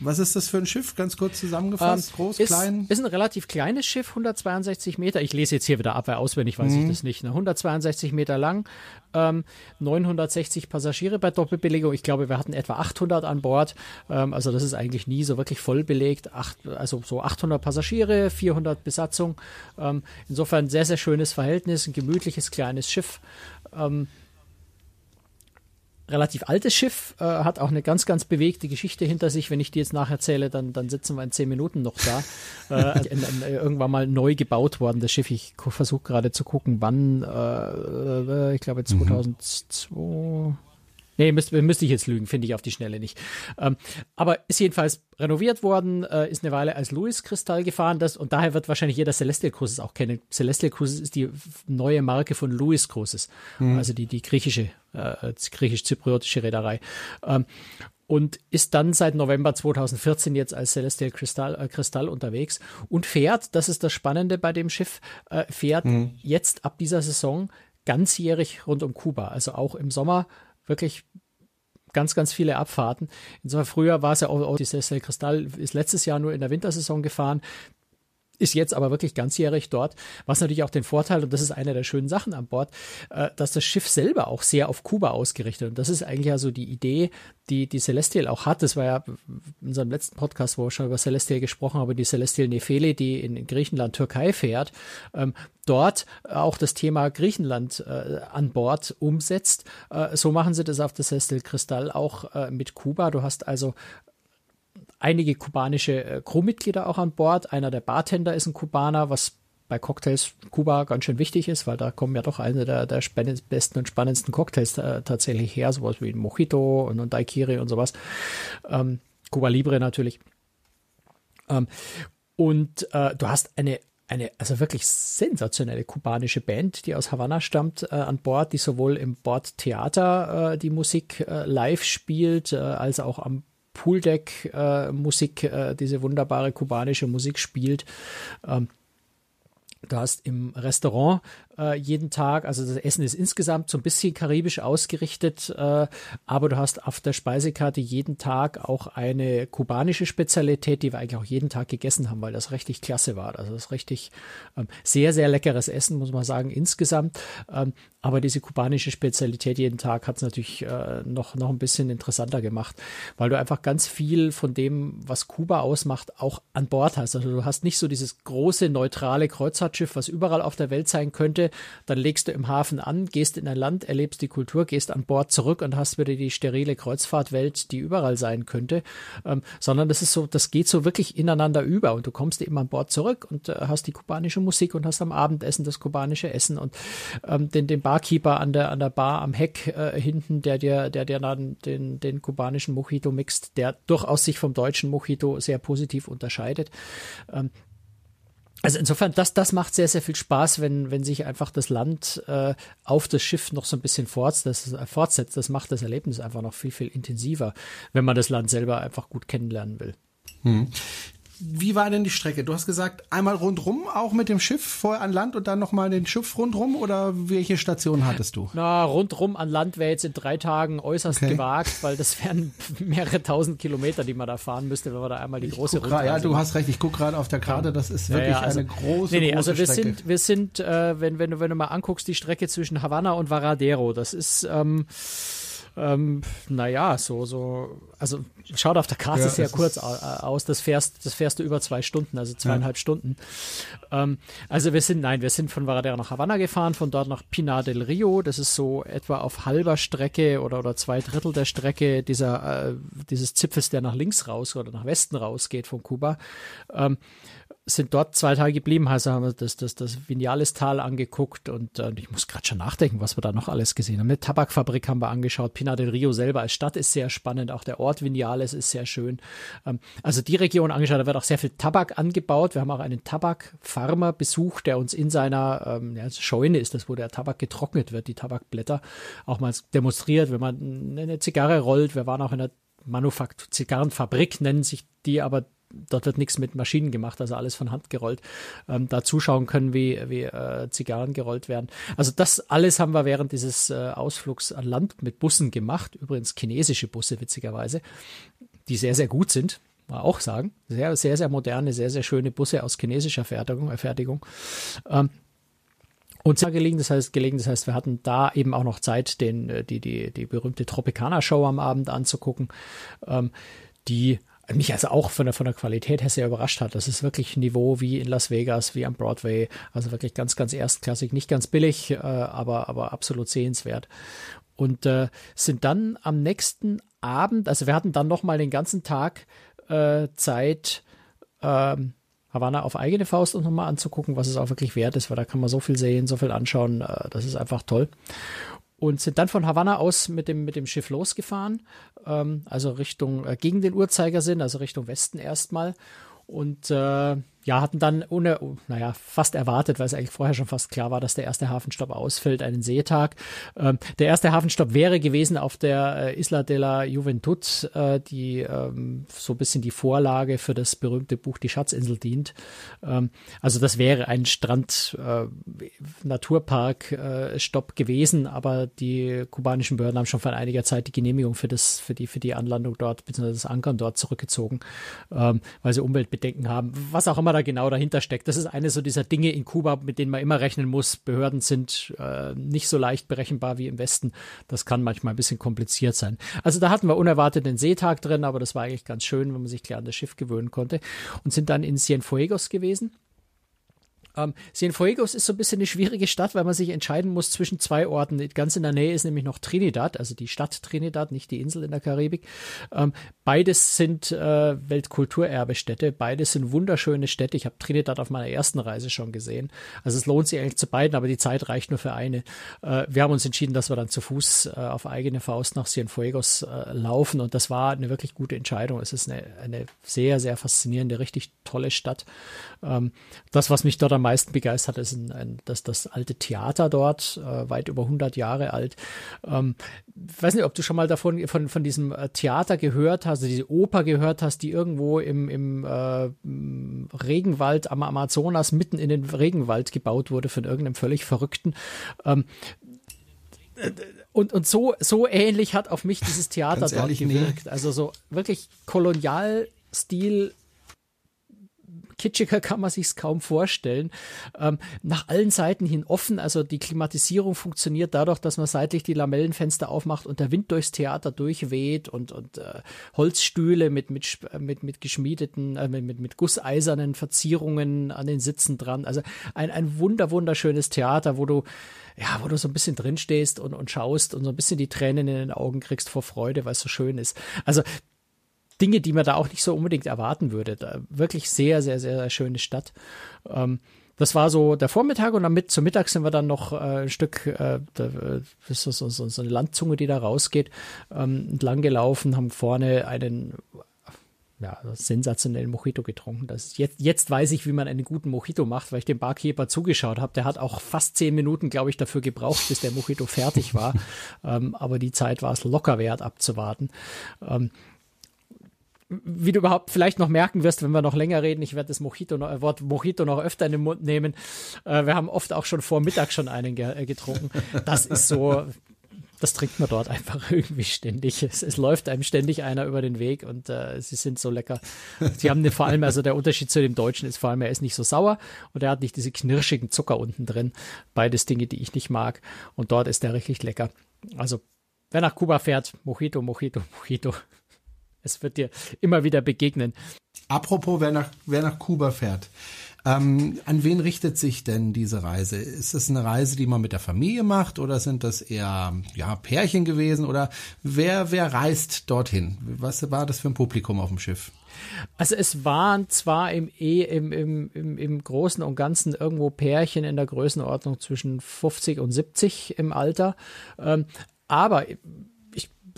A: Was ist das für ein Schiff? Ganz kurz zusammengefasst. Groß,
B: Ähm, ist,
A: klein?
B: Ist ein relativ kleines Schiff, 162 Meter. Ich lese jetzt hier wieder ab, weil auswendig weiß
A: Mhm.
B: ich das nicht. Ne? 162 Meter lang, ähm, 960 Passagiere bei Doppelbelegung. Ich glaube, wir hatten etwa 800 an Bord. Ähm, also das ist eigentlich nie so wirklich voll belegt. Acht, also so 800 Passagiere, 400 Besatzung. Ähm, insofern sehr, sehr schönes Verhältnis, ein gemütliches kleines Schiff. Ähm, relativ altes Schiff, äh, hat auch eine ganz, ganz bewegte Geschichte hinter sich. Wenn ich die jetzt nacherzähle, dann, dann sitzen wir in zehn Minuten noch da. äh, in, in, irgendwann mal neu gebaut worden, das Schiff. Ich versuche gerade zu gucken, wann, äh, äh, ich glaube 2002. Nee, müsste, müsste ich jetzt lügen, finde ich auf die Schnelle nicht. Ähm, aber ist jedenfalls renoviert worden, äh, ist eine Weile als Louis Kristall gefahren, das, und daher wird wahrscheinlich jeder Celestial Cruises auch kennen. Celestial Cruises ist die neue Marke von Louis Cruises, also die, die griechische, äh, griechisch-zypriotische Reederei. Ähm, und ist dann seit November 2014 jetzt als Celestial Kristall, äh, Kristall unterwegs und fährt, das ist das Spannende bei dem Schiff, äh, fährt jetzt ab dieser Saison ganzjährig rund um Kuba, also auch im Sommer wirklich ganz, ganz viele Abfahrten. Insofern früher war es ja auch, auch die Kristall ist letztes Jahr nur in der Wintersaison gefahren, ist jetzt aber wirklich ganzjährig dort, was natürlich auch den Vorteil, und das ist eine der schönen Sachen an Bord, äh, dass das Schiff selber auch sehr auf Kuba ausgerichtet und das ist eigentlich ja so die Idee, die die Celestial auch hat. Das war ja in unserem letzten Podcast, wo wir schon über Celestial gesprochen haben, die Celestial Nefele, die in Griechenland, Türkei fährt, ähm, dort auch das Thema Griechenland äh, an Bord umsetzt. Äh, so machen sie das auf der Celestial Kristall auch äh, mit Kuba. Du hast also einige kubanische äh, Crewmitglieder auch an Bord. Einer der Bartender ist ein Kubaner, was bei Cocktails Kuba ganz schön wichtig ist, weil da kommen ja doch eine der, der besten und spannendsten Cocktails äh, tatsächlich her, sowas wie ein Mojito und ein Daiquiri und sowas. Ähm, Cuba Libre natürlich. Ähm, und äh, du hast eine eine also wirklich sensationelle kubanische Band, die aus Havanna stammt, äh, an Bord, die sowohl im Bordtheater äh, die Musik äh, live spielt, äh, als auch am Pooldeck äh, Musik, äh, diese wunderbare kubanische Musik spielt. Ähm, Du hast im Restaurant äh, jeden Tag, also das Essen ist insgesamt so ein bisschen karibisch ausgerichtet, äh, aber du hast auf der Speisekarte jeden Tag auch eine kubanische Spezialität, die wir eigentlich auch jeden Tag gegessen haben, weil das richtig klasse war. Also das ist richtig ähm, sehr, sehr leckeres Essen, muss man sagen, insgesamt. Ähm, aber diese kubanische Spezialität jeden Tag hat es natürlich äh, noch, noch ein bisschen interessanter gemacht, weil du einfach ganz viel von dem, was Kuba ausmacht, auch an Bord hast. Also du hast nicht so dieses große, neutrale Kreuzfahrtschiff, was überall auf der Welt sein könnte. Dann legst du im Hafen an, gehst in ein Land, erlebst die Kultur, gehst an Bord zurück und hast wieder die sterile Kreuzfahrtwelt, die überall sein könnte. Ähm, sondern das ist so, das geht so wirklich ineinander über und du kommst eben an Bord zurück und äh, hast die kubanische Musik und hast am Abendessen das kubanische Essen und ähm, den, den Barkeeper an der, an der Bar am Heck äh, hinten, der dir, der dir dann den, den kubanischen Mojito mixt, der durchaus sich vom deutschen Mojito sehr positiv unterscheidet. Ähm, also insofern, das, das macht sehr, sehr viel Spaß, wenn, wenn sich einfach das Land äh, auf das Schiff noch so ein bisschen fortsetzt das, äh, fortsetzt. Das macht das Erlebnis einfach noch viel, viel intensiver, wenn man das Land selber einfach gut kennenlernen will.
A: Wie war denn die Strecke? Du hast gesagt, einmal rundrum, auch mit dem Schiff vorher an Land und dann nochmal den Schiff rundrum oder welche Station hattest du?
B: Na, rundrum an Land wäre jetzt in drei Tagen äußerst
A: Okay.
B: gewagt, weil das wären mehrere tausend Kilometer, die man da fahren müsste, wenn man da einmal die große
A: Guck grad, ja, du hast recht, ich gucke gerade auf der Karte, das ist
B: Ja,
A: wirklich
B: ja, also-
A: eine große,
B: Nee, nee,
A: große
B: also wir
A: Strecke.
B: sind, wir sind, äh, wenn, wenn, du, wenn du mal anguckst, die Strecke zwischen Havanna und Varadero, das ist, ähm, ähm, naja, so, so, also schaut auf der Karte
A: Ja,
B: sehr kurz au- aus, das fährst, das fährst du über zwei Stunden, also zweieinhalb Stunden. Ähm, also wir sind, nein, wir sind von Varadero nach Havanna gefahren, von dort nach Pinar del Rio, das ist so etwa auf halber Strecke oder, oder zwei Drittel der Strecke dieser, äh, dieses Zipfels, der nach links raus oder nach Westen rausgeht von Kuba. Ähm, sind dort zwei Tage geblieben, also haben wir das, das, das Vinales-Tal angeguckt und äh, ich muss gerade schon nachdenken, was wir da noch alles gesehen haben. Eine Tabakfabrik haben wir angeschaut, Pina del Rio selber als Stadt ist sehr spannend, auch der Ort Vinales ist sehr schön. Ähm, also die Region angeschaut, da wird auch sehr viel Tabak angebaut. Wir haben auch einen Tabakfarmer besucht, der uns in seiner ähm, ja, Scheune ist, das wo der Tabak getrocknet wird, die Tabakblätter, auch mal demonstriert, wenn man eine Zigarre rollt. Wir waren auch in der Manufaktur, Zigarrenfabrik nennen sich die, aber dort wird nichts mit Maschinen gemacht, also alles von Hand gerollt. Ähm, da zuschauen können, wie, wie äh, Zigarren gerollt werden. Also das alles haben wir während dieses äh, Ausflugs an Land mit Bussen gemacht. Übrigens chinesische Busse, witzigerweise, die sehr, sehr gut sind. Mal auch sagen. Sehr, sehr, sehr moderne, sehr, sehr schöne Busse aus chinesischer Fertigung. Äh, Fertigung. Ähm, und sehr gelegen, das heißt, gelegen, das heißt, wir hatten da eben auch noch Zeit, den, äh, die, die, die berühmte Tropicana-Show am Abend anzugucken, ähm, die mich also auch von der, von der Qualität her sehr überrascht hat. Das ist wirklich Niveau wie in Las Vegas, wie am Broadway. Also wirklich ganz, ganz erstklassig. Nicht ganz billig, äh, aber, aber absolut sehenswert. Und äh, sind dann am nächsten Abend, also wir hatten dann nochmal den ganzen Tag äh, Zeit, ähm, Havanna auf eigene Faust uns nochmal anzugucken, was es auch wirklich wert ist, weil da kann man so viel sehen, so viel anschauen. Äh, das ist einfach toll und sind dann von Havanna aus mit dem, mit dem Schiff losgefahren, ähm, also Richtung, äh, gegen den Uhrzeigersinn, also Richtung Westen erstmal. Und äh, ja, hatten dann ohne, naja, fast erwartet, weil es eigentlich vorher schon fast klar war, dass der erste Hafenstopp ausfällt, einen Seetag. Ähm, der erste Hafenstopp wäre gewesen auf der äh, Isla de la Juventud, äh, die ähm, so ein bisschen die Vorlage für das berühmte Buch Die Schatzinsel dient. Ähm, also das wäre ein Strand-Naturpark-Stopp äh, gewesen, aber die kubanischen Behörden haben schon vor einiger Zeit die Genehmigung für das, für die, für die Anlandung dort, beziehungsweise das Ankern dort zurückgezogen, ähm, weil sie Umweltbedenken haben. Was auch immer da genau dahinter steckt. Das ist eine so dieser Dinge in Kuba, mit denen man immer rechnen muss. Behörden sind äh, nicht so leicht berechenbar wie im Westen. Das kann manchmal ein bisschen kompliziert sein. Also da hatten wir unerwartet den Seetag drin, aber das war eigentlich ganz schön, wenn man sich klar an das Schiff gewöhnen konnte. Und sind dann in Cienfuegos gewesen. Ähm, Cienfuegos ist so ein bisschen eine schwierige Stadt, weil man sich entscheiden muss zwischen zwei Orten. Ganz in der Nähe ist nämlich noch Trinidad, also die Stadt Trinidad, nicht die Insel in der Karibik. Ähm, beides sind äh, Weltkulturerbestädte, beides sind wunderschöne Städte. Ich habe Trinidad auf meiner ersten Reise schon gesehen. Also es lohnt sich eigentlich zu beiden, aber die Zeit reicht nur für eine. Äh, wir haben uns entschieden, dass wir dann zu Fuß äh, auf eigene Faust nach Cienfuegos äh, laufen und das war eine wirklich gute Entscheidung. Es ist eine, eine sehr, sehr faszinierende, richtig tolle Stadt. Ähm, das, was mich dort am meisten begeistert, ist ein, ein, das, das alte Theater dort, äh, weit über 100 Jahre alt. Ähm, weiß nicht, ob du schon mal davon von, von diesem äh, Theater gehört hast, also diese Oper gehört hast, die irgendwo im, im äh, Regenwald am Amazonas mitten in den Regenwald gebaut wurde von irgendeinem völlig Verrückten. Ähm, und, und so, so ähnlich hat auf mich dieses Theater Ganz dort ehrlich, gewirkt. Nee. Also so wirklich Kolonialstil kitschiger kann man sich's kaum vorstellen. Ähm, nach allen Seiten hin offen, also die Klimatisierung funktioniert dadurch, dass man seitlich die Lamellenfenster aufmacht und der Wind durchs Theater durchweht und, und äh, Holzstühle mit, mit, mit, mit geschmiedeten, äh, mit, mit gusseisernen Verzierungen an den Sitzen dran. Also ein, ein wunder, wunderschönes Theater, wo du ja, wo du so ein bisschen drin stehst und, und schaust und so ein bisschen die Tränen in den Augen kriegst vor Freude, weil es so schön ist. Also Dinge, die man da auch nicht so unbedingt erwarten würde. Da, wirklich sehr, sehr, sehr, sehr schöne Stadt. Ähm, das war so der Vormittag und damit zum Mittag sind wir dann noch äh, ein Stück, äh, das ist so, so, so eine Landzunge, die da rausgeht, ähm, entlang gelaufen, haben vorne einen ja, sensationellen Mojito getrunken. Das jetzt, jetzt weiß ich, wie man einen guten Mojito macht, weil ich dem Barkeeper zugeschaut habe. Der hat auch fast zehn Minuten, glaube ich, dafür gebraucht, bis der Mojito fertig war. ähm, aber die Zeit war es locker wert abzuwarten. Ähm, wie du überhaupt vielleicht noch merken wirst, wenn wir noch länger reden, ich werde das Mojito noch, äh, Wort Mojito noch öfter in den Mund nehmen. Äh, wir haben oft auch schon vor Mittag schon einen äh, getrunken. Das ist so, das trinkt man dort einfach irgendwie ständig. Es, es läuft einem ständig einer über den Weg und äh, sie sind so lecker. Sie haben vor allem, also der Unterschied zu dem Deutschen ist vor allem, er ist nicht so sauer und er hat nicht diese knirschigen Zucker unten drin. Beides Dinge, die ich nicht mag. Und dort ist der richtig lecker. Also, wer nach Kuba fährt, Mojito, Mojito, Mojito. Es wird dir immer wieder begegnen.
A: Apropos, wer nach, wer nach Kuba fährt. Ähm, an wen richtet sich denn diese Reise? Ist es eine Reise, die man mit der Familie macht oder sind das eher ja, Pärchen gewesen oder wer, wer reist dorthin? Was war das für ein Publikum auf dem Schiff?
B: Also es waren zwar im, eh, im, im, im, im Großen und Ganzen irgendwo Pärchen in der Größenordnung zwischen 50 und 70 im Alter, ähm, aber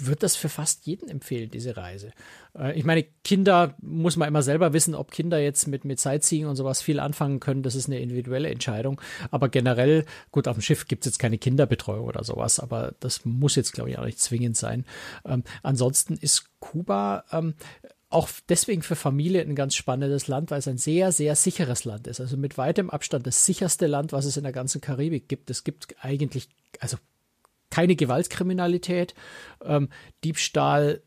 B: würde das für fast jeden empfehlen, diese Reise. Äh, ich meine, Kinder muss man immer selber wissen, ob Kinder jetzt mit, mit Sightseeing und sowas viel anfangen können. Das ist eine individuelle Entscheidung. Aber generell, gut, auf dem Schiff gibt es jetzt keine Kinderbetreuung oder sowas, aber das muss jetzt, glaube ich, auch nicht zwingend sein. Ähm, ansonsten ist Kuba ähm, auch deswegen für Familie ein ganz spannendes Land, weil es ein sehr, sehr sicheres Land ist. Also mit weitem Abstand das sicherste Land, was es in der ganzen Karibik gibt. Es gibt eigentlich, also keine Gewaltkriminalität, ähm, Diebstahl,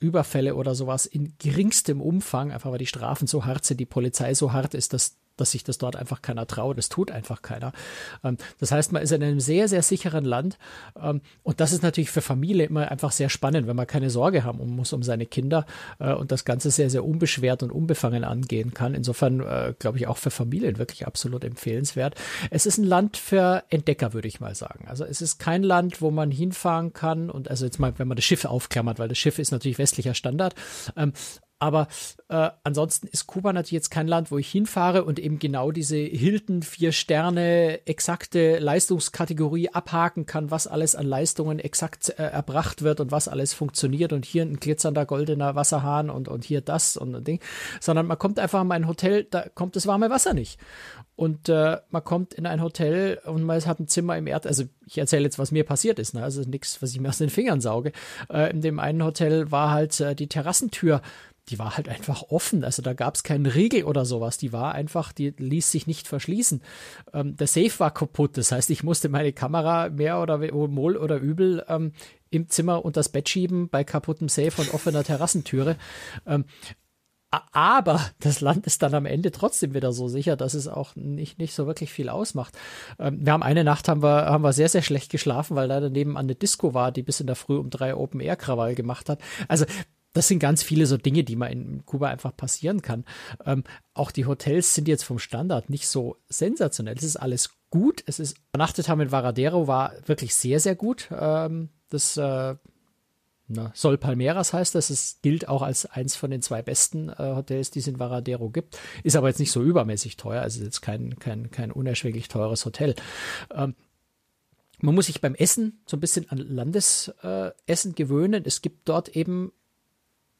B: Überfälle oder sowas in geringstem Umfang, einfach weil die Strafen so hart sind, die Polizei so hart ist, dass dass sich das dort einfach keiner traut. Das tut einfach keiner. Ähm, das heißt, man ist in einem sehr, sehr sicheren Land. Ähm, und das ist natürlich für Familie immer einfach sehr spannend, wenn man keine Sorge haben muss um seine Kinder äh, und das Ganze sehr, sehr unbeschwert und unbefangen angehen kann. Insofern äh, glaube ich auch für Familien wirklich absolut empfehlenswert. Es ist ein Land für Entdecker, würde ich mal sagen. Also es ist kein Land, wo man hinfahren kann und also jetzt mal, wenn man das Schiff aufklammert, weil das Schiff ist natürlich westlicher Standard. Aber äh, ansonsten ist Kuba natürlich jetzt kein Land, wo ich hinfahre und eben genau diese Hilton vier Sterne exakte Leistungskategorie abhaken kann, was alles an Leistungen exakt äh, erbracht wird und was alles funktioniert und hier ein glitzernder goldener Wasserhahn und, und hier das und ein Ding, sondern man kommt einfach in ein Hotel, da kommt das warme Wasser nicht. Und äh, man kommt in ein Hotel und man hat ein Zimmer im Erd. Also ich erzähle jetzt, was mir passiert ist. Ne? Also nichts, was ich mir aus den Fingern sauge. Äh, in dem einen Hotel war halt äh, die Terrassentür die war halt einfach offen. Also da gab es keinen Riegel oder sowas. Die war einfach, die ließ sich nicht verschließen. Ähm, der Safe war kaputt. Das heißt, ich musste meine Kamera mehr oder wohl oder übel ähm, im Zimmer unter das Bett schieben bei kaputtem Safe und offener Terrassentüre. Ähm, aber das Land ist dann am Ende trotzdem wieder so sicher, dass es auch nicht, nicht so wirklich viel ausmacht. Ähm, wir haben eine Nacht haben wir, haben wir sehr, sehr schlecht geschlafen, weil leider nebenan eine Disco war, die bis in der Früh um drei Open Air Krawall gemacht hat. Also das sind ganz viele so Dinge, die man in Kuba einfach passieren kann. Ähm, auch die Hotels sind jetzt vom Standard nicht so sensationell. Es ist alles gut. Es ist übernachtet haben in Varadero war wirklich sehr, sehr gut. Ähm, das äh, na, Sol Palmeras heißt das. Es gilt auch als eins von den zwei besten äh, Hotels, die es in Varadero gibt. Ist aber jetzt nicht so übermäßig teuer. Also jetzt kein, kein, kein unerschwinglich teures Hotel. Ähm, man muss sich beim Essen so ein bisschen an Landesessen äh, gewöhnen. Es gibt dort eben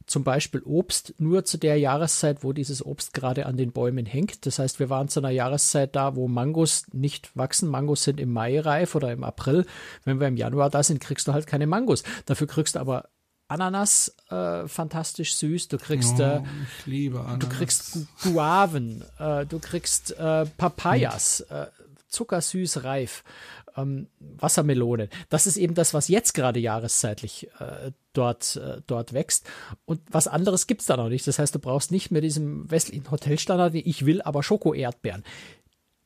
B: zum Beispiel Obst nur zu der Jahreszeit, wo dieses Obst gerade an den Bäumen hängt. Das heißt, wir waren zu einer Jahreszeit da, wo Mangos nicht wachsen. Mangos sind im Mai reif oder im April. Wenn wir im Januar da sind, kriegst du halt keine Mangos. Dafür kriegst du aber Ananas, äh, fantastisch süß. Du kriegst, oh, äh, du kriegst Guaven, äh, du kriegst äh, Papayas, äh, zuckersüß reif ähm, Wassermelonen. Das ist eben das, was jetzt gerade jahreszeitlich äh, dort, äh, dort wächst. Und was anderes gibt's da noch nicht. Das heißt, du brauchst nicht mehr diesen westlichen Hotelstandard, ich will aber Schoko-Erdbeeren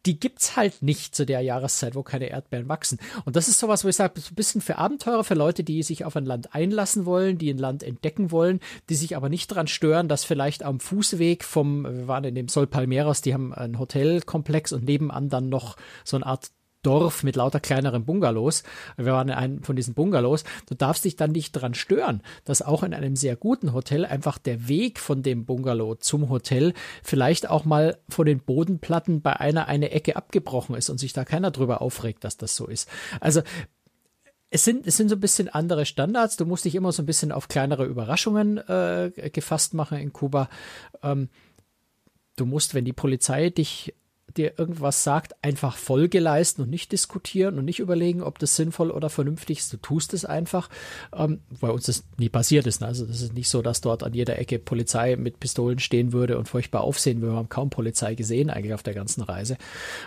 B: die gibt's halt nicht zu der Jahreszeit, wo keine Erdbeeren wachsen. Und das ist sowas, wo ich sage, ein bisschen für Abenteurer, für Leute, die sich auf ein Land einlassen wollen, die ein Land entdecken wollen, die sich aber nicht daran stören, dass vielleicht am Fußweg vom, wir waren in dem Sol Palmeras, die haben einen Hotelkomplex und nebenan dann noch so eine Art Dorf mit lauter kleineren Bungalows. Wir waren in einem von diesen Bungalows. Du darfst dich dann nicht dran stören, dass auch in einem sehr guten Hotel einfach der Weg von dem Bungalow zum Hotel vielleicht auch mal von den Bodenplatten bei einer eine Ecke abgebrochen ist und sich da keiner drüber aufregt, dass das so ist. Also es sind, es sind so ein bisschen andere Standards. Du musst dich immer so ein bisschen auf kleinere Überraschungen äh, gefasst machen in Kuba. Ähm, du musst, wenn die Polizei dich dir irgendwas sagt, einfach Folge leisten und nicht diskutieren und nicht überlegen, ob das sinnvoll oder vernünftig ist. Du tust es einfach, ähm, weil uns das nie passiert ist. Ne? Also das ist nicht so, dass dort an jeder Ecke Polizei mit Pistolen stehen würde und furchtbar aufsehen würde. Wir haben kaum Polizei gesehen eigentlich auf der ganzen Reise.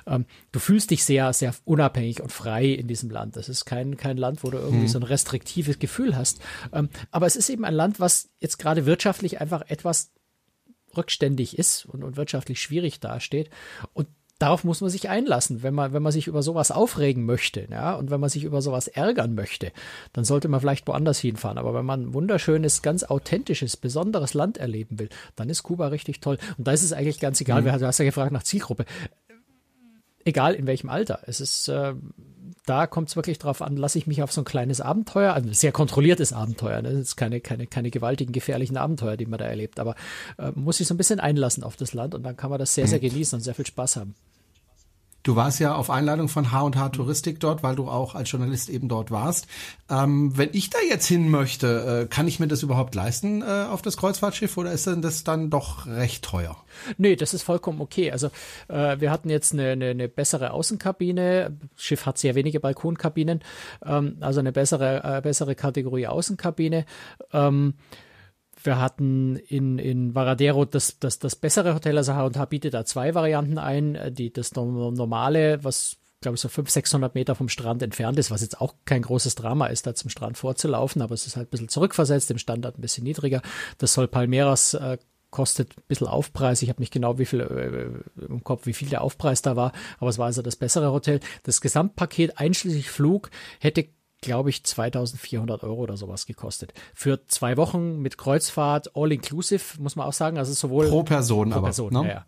B: Ähm, du fühlst dich sehr, sehr unabhängig und frei in diesem Land. Das ist kein, kein Land, wo du irgendwie hm. so ein restriktives Gefühl hast. Ähm, aber es ist eben ein Land, was jetzt gerade wirtschaftlich einfach etwas rückständig ist und, und wirtschaftlich schwierig dasteht. Und darauf muss man sich einlassen. Wenn man, wenn man sich über sowas aufregen möchte, ja, und wenn man sich über sowas ärgern möchte, dann sollte man vielleicht woanders hinfahren. Aber wenn man ein wunderschönes, ganz authentisches, besonderes Land erleben will, dann ist Kuba richtig toll. Und da ist es eigentlich ganz egal. Mhm. Du hast ja gefragt nach Zielgruppe. Egal in welchem Alter. Es ist, äh, da kommt es wirklich drauf an, lasse ich mich auf so ein kleines Abenteuer, also ein sehr kontrolliertes Abenteuer, ne? das ist keine, keine, keine gewaltigen, gefährlichen Abenteuer, die man da erlebt, aber äh, muss sich so ein bisschen einlassen auf das Land und dann kann man das sehr, sehr mhm. genießen und sehr viel Spaß haben.
A: Du warst ja auf Einladung von H&H Touristik dort, weil du auch als Journalist eben dort warst. Ähm, wenn ich da jetzt hin möchte, äh, kann ich mir das überhaupt leisten äh, auf das Kreuzfahrtschiff oder ist denn das dann doch recht teuer?
B: Nee, das ist vollkommen okay. Also äh, wir hatten jetzt eine, eine, eine bessere Außenkabine. Das Schiff hat sehr wenige Balkonkabinen, ähm, also eine bessere, äh, bessere Kategorie Außenkabine. Ähm, wir hatten in, in Varadero das, das, das bessere Hotel, also H&H bietet da zwei Varianten ein. Die, das normale, was glaube ich so 500, 600 Meter vom Strand entfernt ist, was jetzt auch kein großes Drama ist, da zum Strand vorzulaufen, aber es ist halt ein bisschen zurückversetzt, im Standard ein bisschen niedriger. Das soll Palmeras äh, kostet ein bisschen Aufpreis. Ich habe nicht genau wie viel äh, im Kopf, wie viel der Aufpreis da war, aber es war also das bessere Hotel. Das Gesamtpaket einschließlich Flug hätte glaube ich, 2400 Euro oder sowas gekostet. Für zwei Wochen mit Kreuzfahrt, all inclusive, muss man auch sagen. Also sowohl
A: pro Person, pro Person,
B: aber, ne? ja.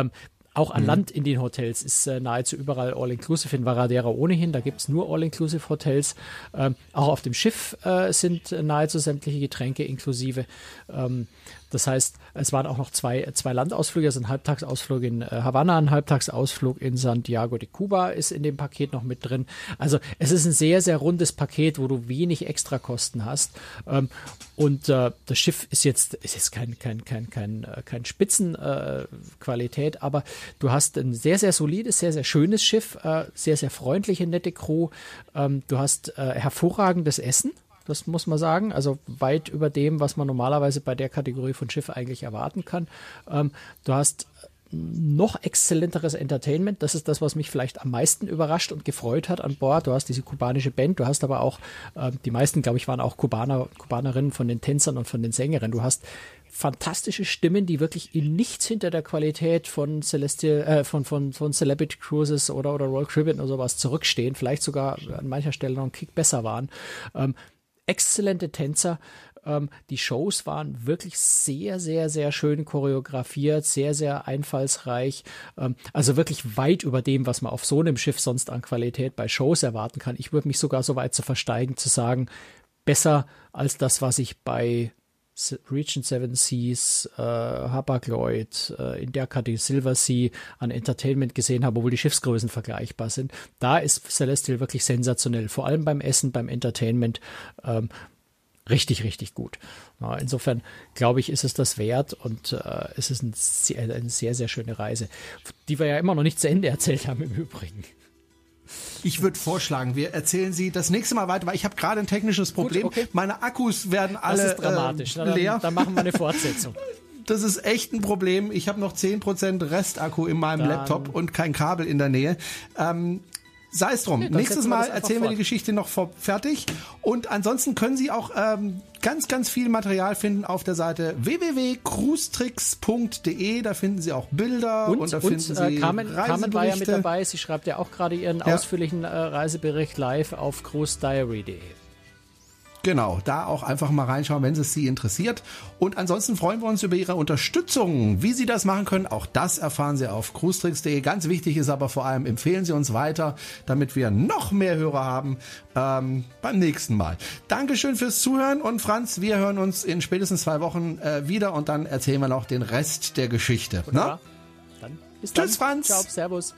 B: Ähm, auch an mhm. Land in den Hotels ist äh, nahezu überall All-Inclusive. In Varadera ohnehin, da gibt's nur All-Inclusive Hotels. Ähm, auch auf dem Schiff äh, sind nahezu sämtliche Getränke inklusive. Ähm, das heißt, es waren auch noch zwei, zwei Landausflüge, also ein Halbtagsausflug in äh, Havanna, ein Halbtagsausflug in Santiago de Cuba ist in dem Paket noch mit drin. Also es ist ein sehr, sehr rundes Paket, wo du wenig Extrakosten hast. Ähm, und äh, das Schiff ist jetzt, ist jetzt kein, kein, kein, kein, äh, kein Spitzenqualität, aber du hast ein sehr, sehr solides, sehr, sehr schönes Schiff, sehr, sehr freundliche, nette Crew. Ähm, du hast hervorragendes Essen. Das muss man sagen. Also weit über dem, was man normalerweise bei der Kategorie von Schiff eigentlich erwarten kann. Ähm, du hast noch exzellenteres Entertainment. Das ist das, was mich vielleicht am meisten überrascht und gefreut hat an Bord. Du hast diese kubanische Band, du hast aber auch, äh, die meisten, glaube ich, waren auch Kubaner, Kubanerinnen von den Tänzern und von den Sängerinnen. Du hast fantastische Stimmen, die wirklich in nichts hinter der Qualität von Celestial, äh, von, von, von Celebrity Cruises oder, oder Royal Caribbean oder sowas zurückstehen, vielleicht sogar an mancher Stelle noch einen Kick besser waren. Ähm, exzellente Tänzer. Ähm, die Shows waren wirklich sehr, sehr, sehr schön choreografiert, sehr, sehr einfallsreich. Ähm, also wirklich weit über dem, was man auf so einem Schiff sonst an Qualität bei Shows erwarten kann. Ich würde mich sogar so weit zu versteigen, zu sagen, besser als das, was ich bei Region Seven Seas, äh, Hapag-Lloyd, äh, in der Kategorie Silver Sea an Entertainment gesehen habe, obwohl die Schiffsgrößen vergleichbar sind. Da ist Celestial wirklich sensationell, vor allem beim Essen, beim Entertainment. Ähm, richtig, richtig gut. Insofern glaube ich, ist es das wert und äh, es ist ein sehr, eine sehr, sehr schöne Reise, die wir ja immer noch nicht zu Ende erzählt haben im Übrigen.
A: Ich würde vorschlagen, wir erzählen Sie das nächste Mal weiter, weil ich habe gerade ein technisches Problem. Gut, okay. Meine Akkus werden alle das ist dramatisch. Äh, leer.
B: Dann, dann machen wir eine Fortsetzung.
A: das ist echt ein Problem. Ich habe noch 10% Restakku in meinem Dann. Laptop und kein Kabel in der Nähe. Ähm, sei es drum. Nee, Nächstes Mal erzählen fort. wir die Geschichte noch fertig. Und ansonsten können Sie auch ähm, ganz, ganz viel Material finden auf der Seite www.cruestricks.de. Da finden Sie auch Bilder
B: und,
A: und da
B: und,
A: finden
B: äh, Sie Carmen, Carmen war ja mit dabei. Sie schreibt ja auch gerade ihren ja. ausführlichen äh, Reisebericht live auf cruisediary.de.
A: Genau, da auch einfach mal reinschauen, wenn es Sie interessiert. Und ansonsten freuen wir uns über Ihre Unterstützung. Wie Sie das machen können, auch das erfahren Sie auf cruestricks.de. Ganz wichtig ist aber vor allem, empfehlen Sie uns weiter, damit wir noch mehr Hörer haben ähm, beim nächsten Mal. Dankeschön fürs Zuhören und Franz, wir hören uns in spätestens zwei Wochen äh, wieder und dann erzählen wir noch den Rest der Geschichte.
B: Dann
A: bis dann. Tschüss, Franz.
B: Ciao, Servus.